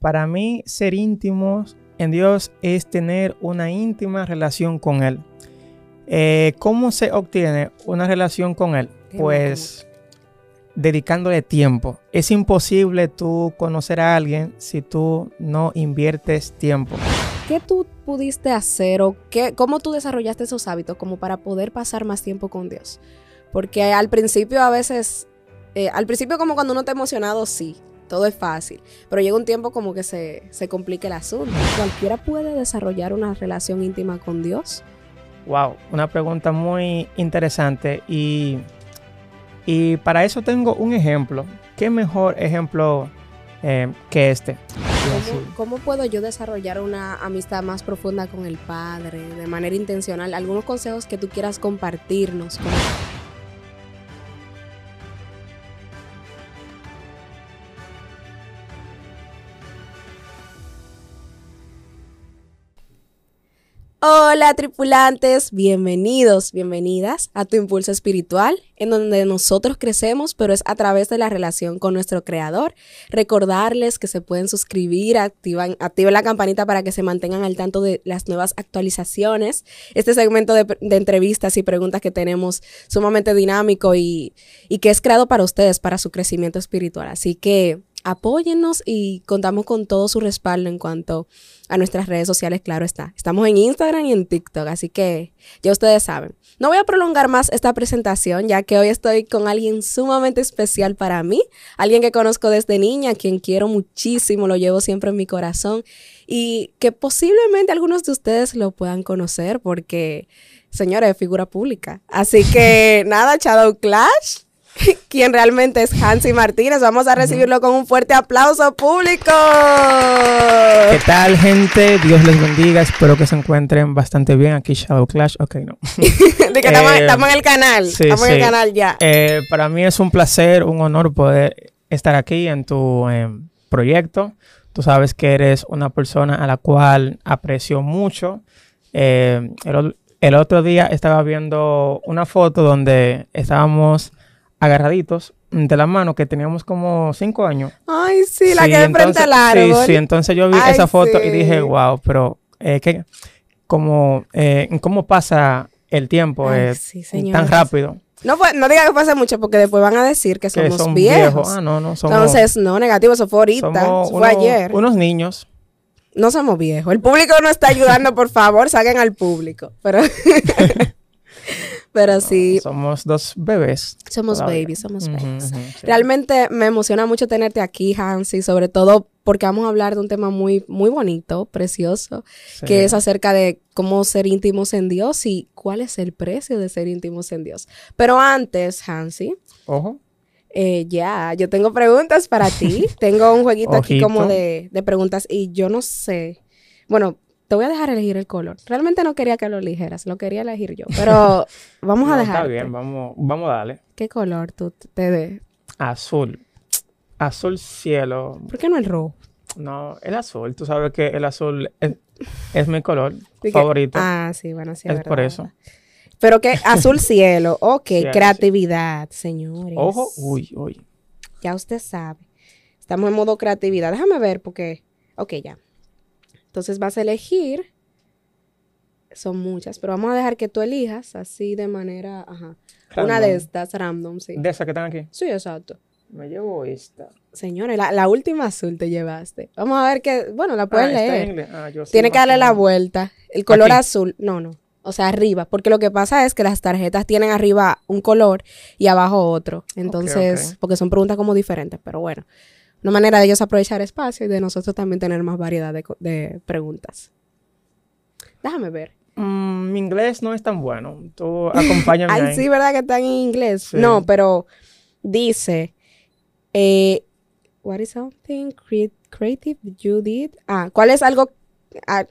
para mí ser íntimos en Dios es tener una íntima relación con Él. Eh, ¿Cómo se obtiene una relación con Él? Pues dedicándole tiempo. Es imposible tú conocer a alguien si tú no inviertes tiempo. ¿Qué tú pudiste hacer o qué, cómo tú desarrollaste esos hábitos como para poder pasar más tiempo con Dios? Porque al principio a veces, eh, al principio como cuando uno está emocionado, sí, todo es fácil, pero llega un tiempo como que se, se complica el asunto. ¿Cualquiera puede desarrollar una relación íntima con Dios? Wow, una pregunta muy interesante y y para eso tengo un ejemplo. ¿Qué mejor ejemplo eh, que este? ¿Cómo, puedo yo desarrollar una amistad más profunda con el Padre de manera intencional? ¿Algunos consejos que tú quieras compartirnos? Hola tripulantes, bienvenidos, bienvenidas a tu impulso espiritual, en donde nosotros crecemos, pero es a través de la relación con nuestro creador. Recordarles que se pueden suscribir, activan, activen la campanita para que se mantengan al tanto de las nuevas actualizaciones. Este segmento de, entrevistas y preguntas que tenemos sumamente dinámico y, y que es creado para ustedes, para su crecimiento espiritual. Así que apóyennos y contamos con todo su respaldo en cuanto a nuestras redes sociales, claro está. Estamos en Instagram y en TikTok, así que ya ustedes saben. No voy a prolongar más esta presentación, ya que hoy estoy con alguien sumamente especial para mí, alguien que conozco desde niña, quien quiero muchísimo, lo llevo siempre en mi corazón y que posiblemente algunos de ustedes lo puedan conocer porque, señores, es figura pública. Así que nada, Shadow Clash quien realmente es Hansi Martínez. Vamos a recibirlo con un fuerte aplauso público. ¿Qué tal, gente? Dios les bendiga. Espero que se encuentren bastante bien. Aquí Shadow Clash. Ok, no. de que estamos, eh, en el canal. estamos en el canal ya. Eh, para mí es un placer, un honor poder estar aquí en tu em, proyecto. Tú sabes que eres una persona a la cual aprecio mucho. Eh, el otro día estaba viendo una foto donde estábamos agarraditos de la mano que teníamos como cinco años. Ay, sí, la que de frente al árbol. Sí, sí, entonces yo vi esa foto y dije, wow, pero eh, que, como, eh, ¿cómo pasa el tiempo eh, tan rápido? No, pues, no diga que pasa mucho porque después van a decir que somos viejos. Ah, no, no, somos, Entonces, no, negativo, eso fue ahorita, fue ayer. Unos niños. No somos viejos. El público no está ayudando, por favor, salgan al público. Pero Pero sí. Somos dos bebés. Somos babies, somos babies. Realmente me emociona mucho tenerte aquí, Hansi, sobre todo porque vamos a hablar de un tema muy, muy bonito, precioso, que es acerca de cómo ser íntimos en Dios y cuál es el precio de ser íntimos en Dios. Pero antes, Hansi. Ojo. Eh, ya, yo tengo preguntas para ti. tengo un jueguito aquí como de, de preguntas y yo no sé. Bueno, te voy a dejar elegir el color. Realmente no quería que lo eligieras, lo quería elegir yo. Pero vamos a dejar. Está bien, vamos, vamos a darle. ¿Qué color tú te ves? Azul. Azul cielo. ¿Por qué no el rojo? No, el azul. Tú sabes que el azul es, mi color favorito. Ah, sí, bueno, sí. Es, por eso. Pero que azul cielo. Ok, creatividad, señores. Ojo, uy, uy. Ya usted sabe. Estamos en modo creatividad. Déjame ver porque. Ok, ya. Entonces vas a elegir, son muchas, pero vamos a dejar que tú elijas así de manera, ajá. Una de estas random, sí. ¿De esas que están aquí? Sí, exacto. Me llevo esta. Señores, la, última azul te llevaste. Vamos a ver que, bueno, la puedes ah, leer. Ah, Tiene que darle la vuelta. El color azul, no, no. O sea, arriba, porque lo que pasa es que las tarjetas tienen arriba un color y abajo otro. Entonces, porque son preguntas como diferentes, pero bueno una manera de ellos aprovechar espacio y de nosotros también tener más variedad de, preguntas. Déjame ver. Mm, mi inglés no es tan bueno. Tú acompáñame. Ay, sí, ¿verdad que está en inglés? No, pero dice, eh, what is something creative you did? Ah, ¿cuál es algo, ah,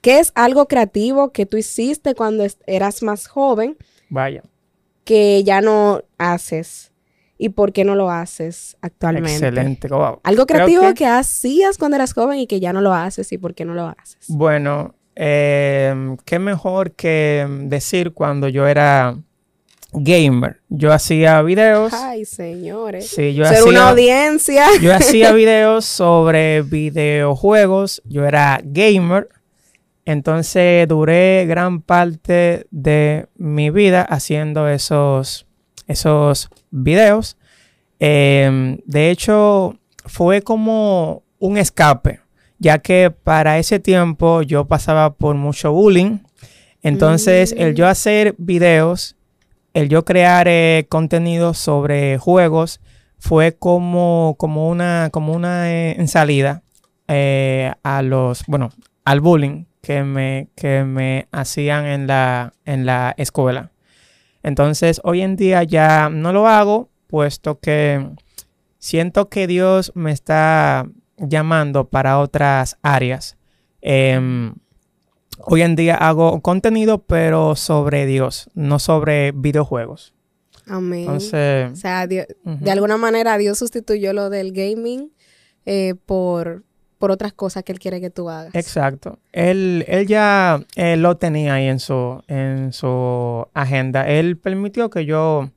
qué es algo creativo que tú hiciste cuando eras más joven? Vaya. Que ya no haces y por qué no lo haces actualmente. Excelente. Algo creativo que... hacías cuando eras joven y que ya no lo haces y por qué no lo haces. Bueno, em, qué mejor que decir cuando yo era gamer. Yo hacía videos. Ay, señores. Sí, yo Ser hacía, una audiencia. yo hacía videos sobre videojuegos. Yo era gamer. Entonces duré gran parte de mi vida haciendo esos, esos videos. Em, de hecho, fue como un escape, ya que para ese tiempo yo pasaba por mucho bullying. Entonces, el yo hacer videos, el yo crear eh, contenido sobre juegos, fue como, como una, como una eh, salida eh, a los, bueno, al bullying que me, que me hacían en la, en la escuela. Entonces, hoy en día ya no lo hago, puesto que siento que Dios me está llamando para otras áreas. Em, hoy en día hago contenido, pero sobre Dios, no sobre videojuegos. Amén. Entonces, o sea, Dios- de alguna manera Dios sustituyó lo del gaming eh, por, por otras cosas que Él quiere que tú hagas. Exacto. Él, él ya eh, lo tenía ahí en su, en su agenda. Él permitió que yo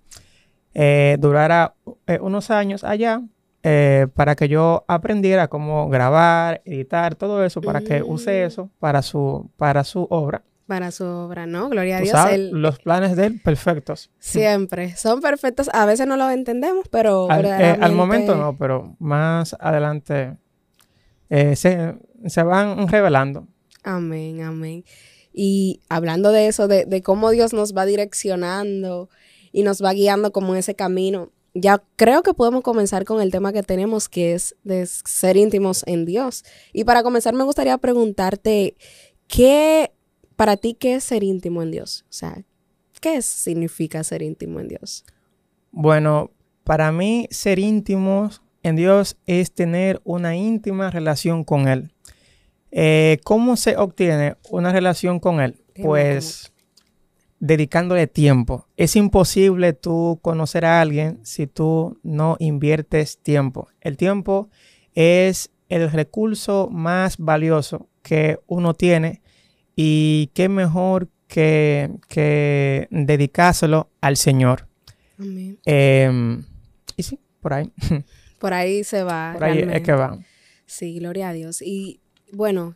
eh, durara eh, unos años allá eh, para que yo aprendiera cómo grabar, editar, todo eso, para que use Mm. eso para su, para su obra. Para su obra, ¿no? Gloria a Dios. sabes, Él los planes de él perfectos. siempre son perfectos. A veces no lo entendemos, pero eh, al momento no, pero más adelante eh, se, se van revelando. Amén, amén. Y hablando de eso, de, de cómo Dios nos va direccionando y nos va guiando como en ese camino, ya creo que podemos comenzar con el tema que tenemos, que es de ser íntimos en Dios. Y para comenzar, me gustaría preguntarte, ¿qué, para ti, qué es ser íntimo en Dios? O sea, ¿qué significa ser íntimo en Dios? Bueno, para mí ser íntimos en Dios es tener una íntima relación con Él. Eh, ¿Cómo se obtiene una relación con Él? Pues dedicándole tiempo. Es imposible tú conocer a alguien si tú no inviertes tiempo. El tiempo es el recurso más valioso que uno tiene y qué mejor que, que dedicárselo al Señor. Amén. Em, y sí, por ahí. Por ahí se va. Por ahí es que va. Sí, gloria a Dios. Y bueno,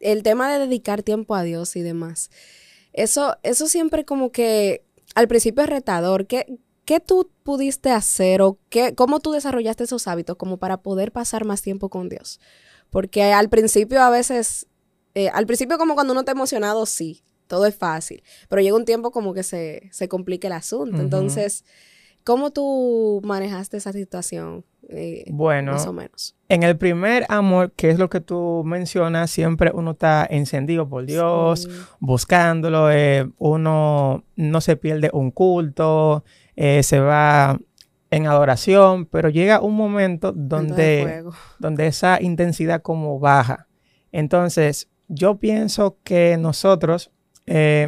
el tema de dedicar tiempo a Dios y demás, eso, eso siempre como que al principio es retador. ¿Qué, qué tú pudiste hacer o qué, cómo tú desarrollaste esos hábitos como para poder pasar más tiempo con Dios? Porque al principio a veces, eh, al principio como cuando uno está emocionado, sí, todo es fácil, pero llega un tiempo como que se, se complica el asunto. Entonces, ¿cómo tú manejaste esa situación? eh, Bueno, más o menos. en el primer amor, que es lo que tú mencionas, siempre uno está encendido por Dios, Sí. buscándolo, eh, uno no se pierde un culto, eh, se va en adoración, pero llega un momento donde, donde esa intensidad como baja. Entonces, yo pienso que nosotros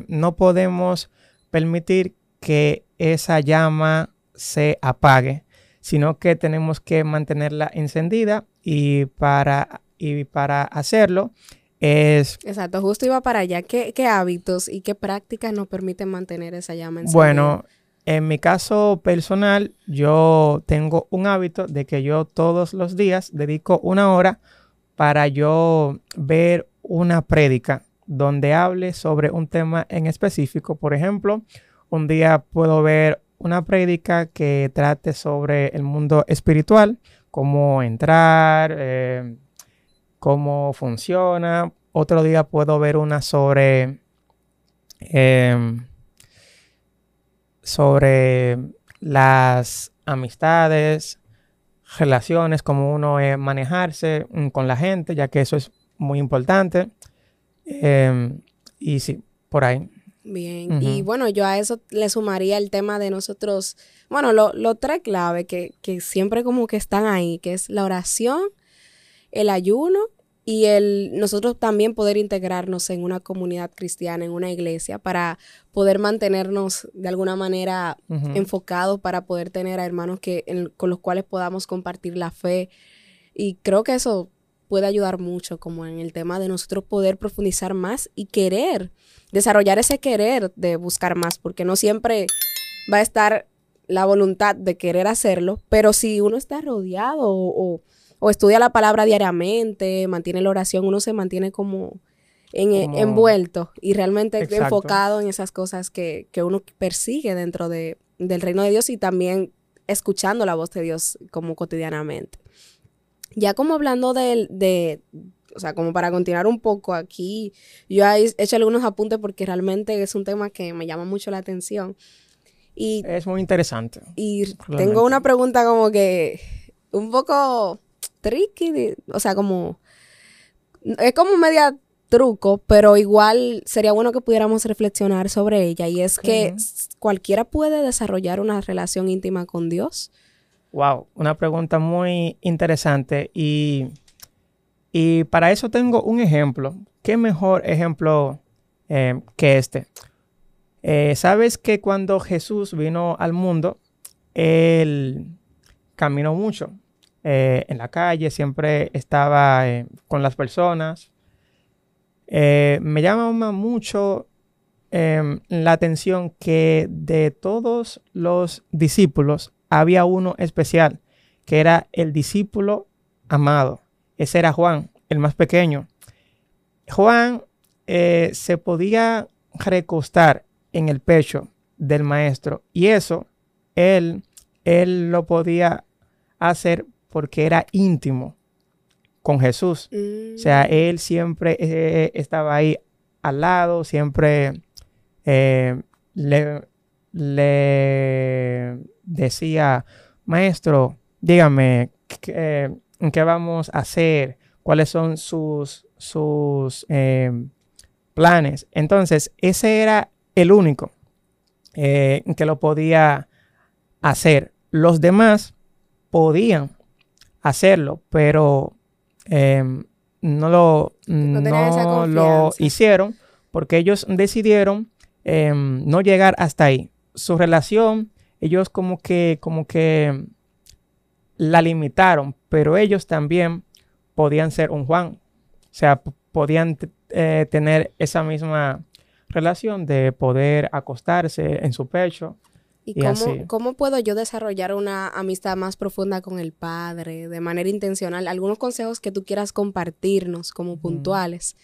no podemos permitir que esa llama se apague, sino que tenemos que mantenerla encendida y para, y para hacerlo es, Exacto, justo iba para allá. ¿Qué, qué hábitos y qué prácticas nos permiten mantener esa llama encendida? bueno, en mi caso personal, yo tengo un hábito de que yo todos los días dedico una hora para yo ver una prédica donde hable sobre un tema en específico. Por ejemplo, un día puedo ver una prédica que trate sobre el mundo espiritual, cómo entrar, eh, cómo funciona. Otro día puedo ver una sobre em, sobre las amistades, relaciones, cómo uno eh, manejarse mm, con la gente, ya que eso es muy importante. Em, y sí, por ahí. Bien, y bueno, yo a eso le sumaría el tema de nosotros, bueno, los lo tres claves que, que siempre como que están ahí, que es la oración, el ayuno y el nosotros también poder integrarnos en una comunidad cristiana, en una iglesia, para poder mantenernos de alguna manera enfocados para poder tener a hermanos que, en- con los cuales podamos compartir la fe. Y creo que eso puede ayudar mucho como en el tema de nosotros poder profundizar más y querer, desarrollar ese querer de buscar más, porque no siempre, va a estar la voluntad de querer hacerlo, pero si uno está rodeado o, estudia la palabra diariamente, mantiene la oración, uno se mantiene como, envuelto y realmente enfocado en esas cosas que, uno persigue dentro de, del reino de Dios y también escuchando la voz de Dios como cotidianamente. Ya como hablando de, de, o sea, como para continuar un poco aquí, yo he hecho algunos apuntes porque realmente es un tema que me llama mucho la atención. Y, es muy interesante. Y tengo una pregunta como que un poco tricky, o sea, como... Es como media truco, pero igual sería bueno que pudiéramos reflexionar sobre ella. Y es que cualquiera puede desarrollar una relación íntima con Dios. Wow, una pregunta muy interesante. Y, y para eso tengo un ejemplo. ¿Qué mejor ejemplo eh, que este? Eh, Sabes que cuando Jesús vino al mundo, él caminó mucho eh, en la calle, siempre estaba con las personas. me llama mucho em, la atención que de todos los discípulos había uno especial, que era el discípulo amado. Ese era Juan, el más pequeño. Juan se podía recostar en el pecho del maestro. Y eso él, él lo podía hacer porque era íntimo con Jesús. O sea, mm. él siempre eh, estaba ahí al lado, siempre eh, le, le, decía, maestro, dígame, ¿qué, ¿qué, vamos a hacer? ¿Cuáles son sus, sus eh, planes? Entonces, ese era el único eh, que lo podía hacer. Los demás podían hacerlo, pero em, no lo, no lo hicieron porque ellos decidieron em, no llegar hasta ahí. Su relación, ellos como que, como que la limitaron, pero ellos también podían ser un Juan. O sea, podían eh, tener esa misma relación de poder acostarse en su pecho. ¿Y, cómo, cómo, puedo yo desarrollar una amistad más profunda con el Padre de manera intencional? Algunos consejos que tú quieras compartirnos como puntuales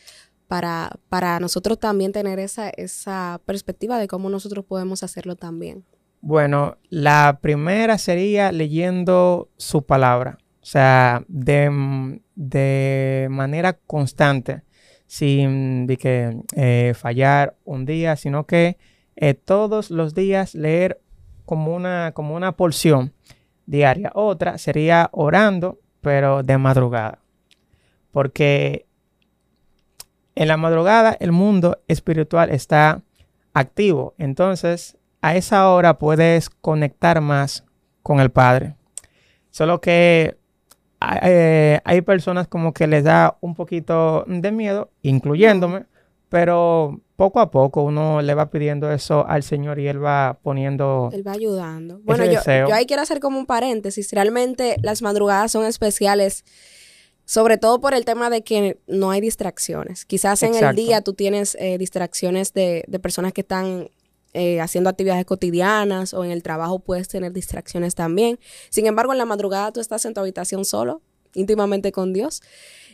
para, para nosotros también tener esa, esa perspectiva de cómo nosotros podemos hacerlo también. Bueno, la primera sería leyendo su palabra, o sea, de, de manera constante sin que, eh, fallar un día, sino que eh, todos los días leer como una, como una porción diaria. Otra sería orando, pero de madrugada. Porque en la madrugada el mundo espiritual está activo. Entonces, a esa hora puedes conectar más con el Padre. Solo que eh, hay personas como que les da un poquito de miedo, incluyéndome, pero poco a poco uno le va pidiendo eso al Señor y Él va poniendo... Él va ayudando. Bueno, yo, yo ahí quiero hacer como un paréntesis. Realmente las madrugadas son especiales, sobre todo por el tema de que no hay distracciones. Quizás en el día tú tienes eh, distracciones de, de personas que están eh, haciendo actividades cotidianas o en el trabajo puedes tener distracciones también. Sin embargo, en la madrugada tú estás en tu habitación solo, íntimamente con Dios.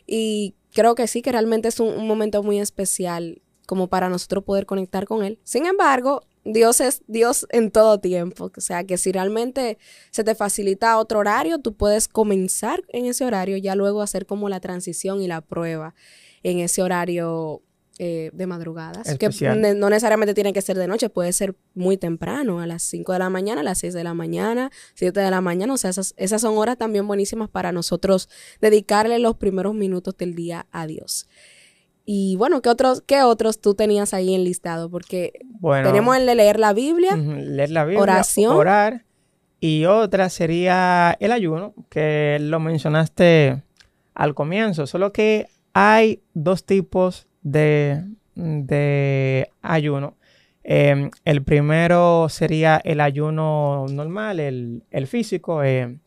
Y creo que sí, que realmente es un, momento muy especial como para nosotros poder conectar con Él. Sin embargo, Dios es Dios en todo tiempo. O sea, que si realmente se te facilita otro horario, tú puedes comenzar en ese horario, ya luego hacer como la transición y la prueba en ese horario eh, de madrugadas, que no necesariamente tiene que ser de noche, puede ser muy temprano, a las 5 de la mañana, a las 6 de la mañana, 7 de la mañana, o sea, esas, esas son horas también buenísimas para nosotros dedicarle los primeros minutos del día a Dios. Y bueno, ¿qué otros, qué otros tú tenías ahí en listado? Porque tenemos el de leer la Biblia, leer la Biblia, oración, orar, y otra sería el ayuno, que lo mencionaste al comienzo, solo que hay dos tipos de, ayuno. Em, el primero sería el ayuno normal, el, físico, eh,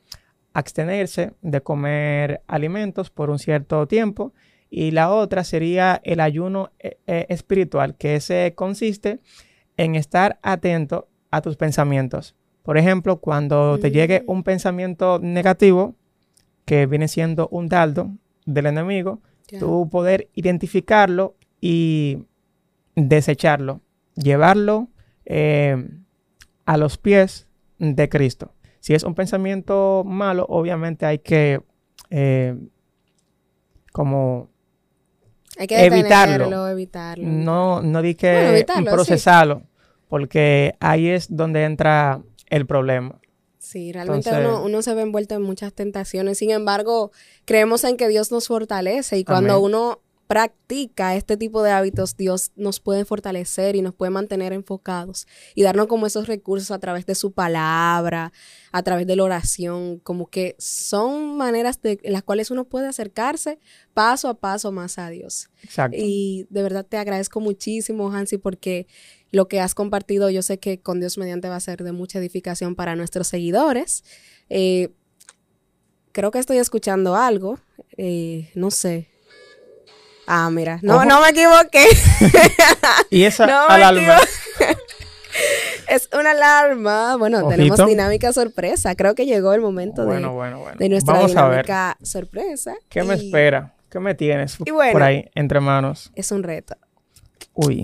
abstenerse de comer alimentos por un cierto tiempo. Y la otra sería el ayuno eh, eh, espiritual, que ese consiste en estar atento a tus pensamientos. Por ejemplo, cuando te llegue Mm. un pensamiento negativo, que viene siendo un dardo del enemigo, Ya. tú poder identificarlo y desecharlo, llevarlo eh, a los pies de Cristo. Si es un pensamiento malo, obviamente hay que eh, como Hay que evitarlo. evitarlo. no, no di que Bueno, evitarlo, sí. procesarlo, porque ahí es donde entra el problema. Sí, realmente Entonces- uno, uno se ve envuelto en muchas tentaciones. Sin embargo, creemos en que Dios nos fortalece y cuando Amén. uno practica este tipo de hábitos, Dios nos puede fortalecer y nos puede mantener enfocados y darnos como esos recursos a través de su palabra, a través de la oración, como que son maneras de en las cuales uno puede acercarse paso a paso más a Dios. Exacto. Y de verdad te agradezco muchísimo, Hansi, porque lo que has compartido yo sé que con Dios mediante va a ser de mucha edificación para nuestros seguidores. Eh, creo que estoy escuchando algo. eh, no sé. Ah, mira. No, Ojo. no me equivoqué. Y esa No alarma. es una alarma. Bueno, tenemos dinámica sorpresa. Creo que llegó el momento de- Bueno, bueno, bueno. de, nuestra Vamos a ver dinámica sorpresa. qué me espera. ¿Qué me tienes por ahí entre manos? Es un reto. Uy.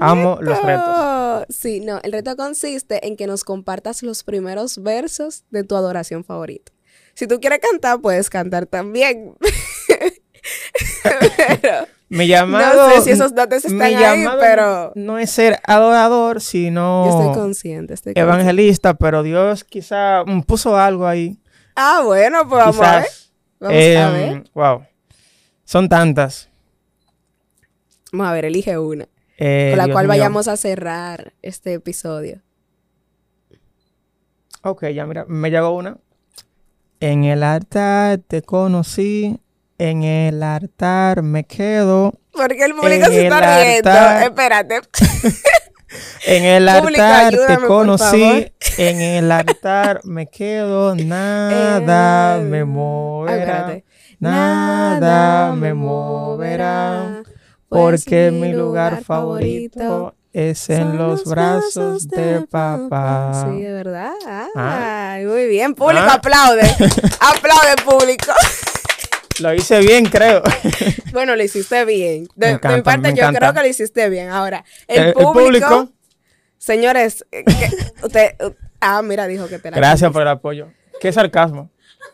Amo los retos. Sí, no, el reto consiste en que nos compartas los primeros versos de tu adoración favorita. Si tú quieres cantar, puedes cantar también. pero Mi llamado. no sé si esos mi están ahí, llamado pero No es ser adorador, yo sino estoy consciente. Estoy consciente. evangelista, pero Dios quizá puso algo ahí. Ah, bueno, pues vamos a ver. Vamos a Em, ver. Wow. Son tantas. Vamos a ver, elige una. Eh, con la Dios cual mío. vayamos a cerrar este episodio. Ok, ya mira, me llegó una. En el altar te conocí, en el altar me quedo, Porque el público En se el está riendo. altar. Espérate. en el altar ayúdame, te conocí, en el altar me quedo, nada Eh, me moverá, nada me moverá, pues porque mi lugar favorito es en los brazos de papá. Sí, de verdad. Ah. Ay, muy bien. Público, Ah. aplaude. aplaude, público. Lo hice bien, creo. bueno, lo hiciste bien. De, mi parte, yo creo que lo hiciste bien. Ahora, el, Eh, público, Señores, eh, que- usted. uh, ah, mira, dijo que te la Gracias por el apoyo. Qué sarcasmo.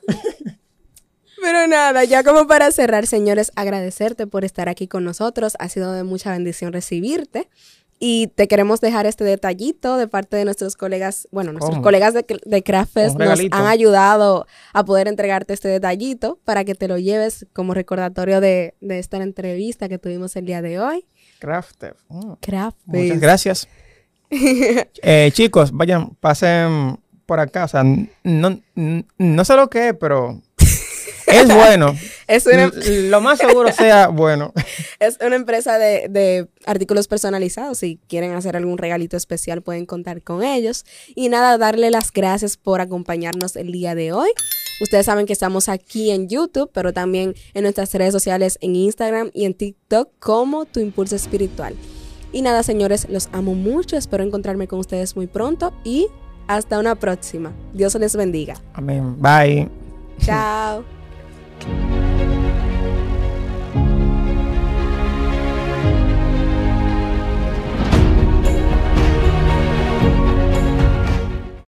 Pero nada, ya como para cerrar, señores, agradecerte por estar aquí con nosotros. Ha sido de mucha bendición recibirte. Y te queremos dejar este detallito de parte de nuestros colegas, bueno, nuestros ¿Cómo? colegas de, de Craft Fest Un nos han ayudado a poder entregarte este detallito para que te lo lleves como recordatorio de, de esta entrevista que tuvimos el día de hoy. Crafter. Mm, Craft Muchas gracias. Eh, chicos, vayan, pasen por acá. O sea, no, no sé lo que es, pero es bueno. Es una, Lo más seguro sea bueno. es una empresa de, de artículos personalizados. Si quieren hacer algún regalito especial, pueden contar con ellos. Y nada, darle las gracias por acompañarnos el día de hoy. Ustedes saben que estamos aquí en YouTube, pero también en nuestras redes sociales, en Instagram y en TikTok como Tu Impulso Espiritual. Y nada, señores, los amo mucho. Espero encontrarme con ustedes muy pronto y hasta una próxima. Dios les bendiga. Amén. Bye. Chao. week.